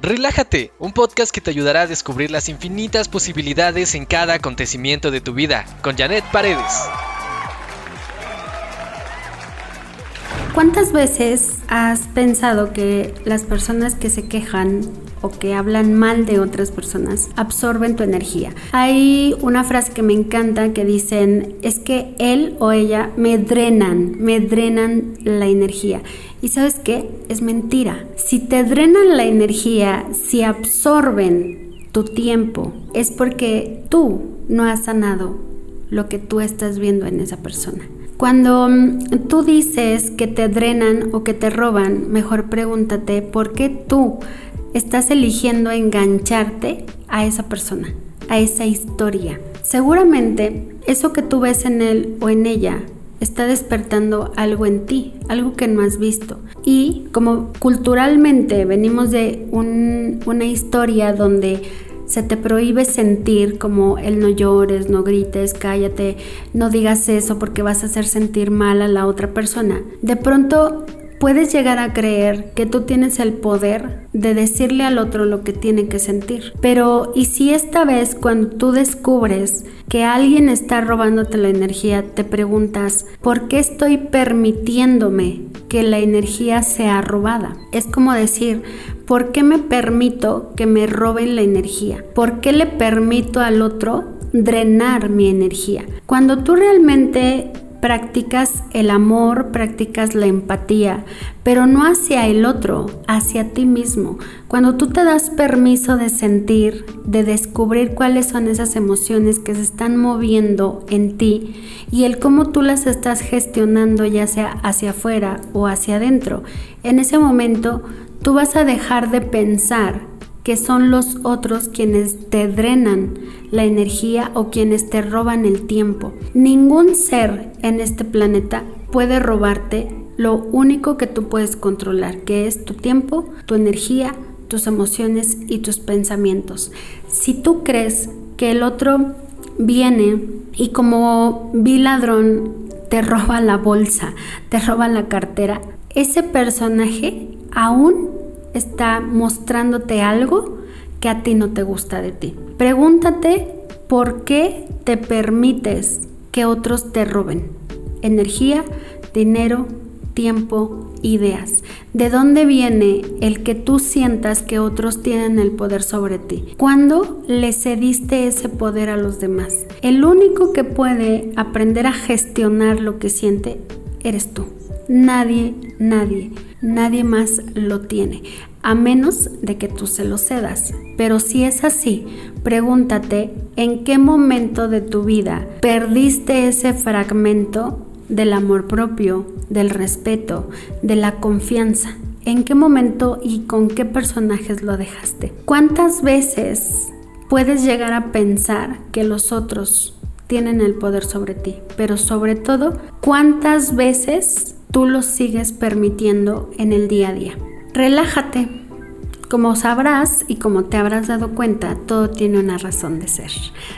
Relájate, un podcast que te ayudará a descubrir las infinitas posibilidades en cada acontecimiento de tu vida, con Janet Paredes. ¿Cuántas veces has pensado que las personas que se quejan o que hablan mal de otras personas absorben tu energía? Hay una frase que me encanta que dicen, es que él o ella me drenan, me drenan la energía. ¿Y sabes qué? Es mentira. Si te drenan la energía, si absorben tu tiempo, es porque tú no has sanado lo que tú estás viendo en esa persona. Cuando mm, tú dices que te drenan o que te roban, mejor pregúntate por qué tú estás eligiendo engancharte a esa persona, a esa historia. Seguramente eso que tú ves en él o en ella está despertando algo en ti, algo que no has visto. Y como culturalmente venimos de una historia donde se te prohíbe sentir como el no llores, no grites, cállate, no digas eso porque vas a hacer sentir mal a la otra persona. De pronto puedes llegar a creer que tú tienes el poder de decirle al otro lo que tiene que sentir. Pero ¿y si esta vez cuando tú descubres que alguien está robándote la energía, te preguntas, ¿por qué estoy permitiéndome que la energía sea robada? Es como decir, ¿por qué me permito que me roben la energía? ¿Por qué le permito al otro drenar mi energía? Cuando tú realmente practicas el amor, practicas la empatía, pero no hacia el otro, hacia ti mismo. Cuando tú te das permiso de sentir, de descubrir cuáles son esas emociones que se están moviendo en ti y el cómo tú las estás gestionando ya sea hacia afuera o hacia adentro, en ese momento tú vas a dejar de pensar que son los otros quienes te drenan la energía o quienes te roban el tiempo. Ningún ser en este planeta puede robarte lo único que tú puedes controlar, que es tu tiempo, tu energía, tus emociones y tus pensamientos. Si tú crees que el otro viene y como vi ladrón te roba la bolsa, te roba la cartera, ese personaje aún está mostrándote algo que a ti no te gusta de ti. Pregúntate por qué te permites que otros te roben energía, dinero, tiempo, ideas. ¿De dónde viene el que tú sientas que otros tienen el poder sobre ti? ¿Cuándo le cediste ese poder a los demás? El único que puede aprender a gestionar lo que siente eres tú. Nadie, nadie, nadie más lo tiene, a menos de que tú se lo cedas. Pero si es así, pregúntate en qué momento de tu vida perdiste ese fragmento del amor propio, del respeto, de la confianza. ¿En qué momento y con qué personajes lo dejaste? ¿Cuántas veces puedes llegar a pensar que los otros tienen el poder sobre ti? Pero sobre todo, ¿cuántas veces tú lo sigues permitiendo en el día a día. Relájate. Como sabrás y como te habrás dado cuenta, todo tiene una razón de ser.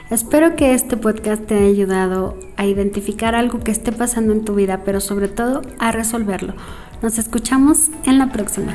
Espero que este podcast te haya ayudado a identificar algo que esté pasando en tu vida, pero sobre todo a resolverlo. Nos escuchamos en la próxima.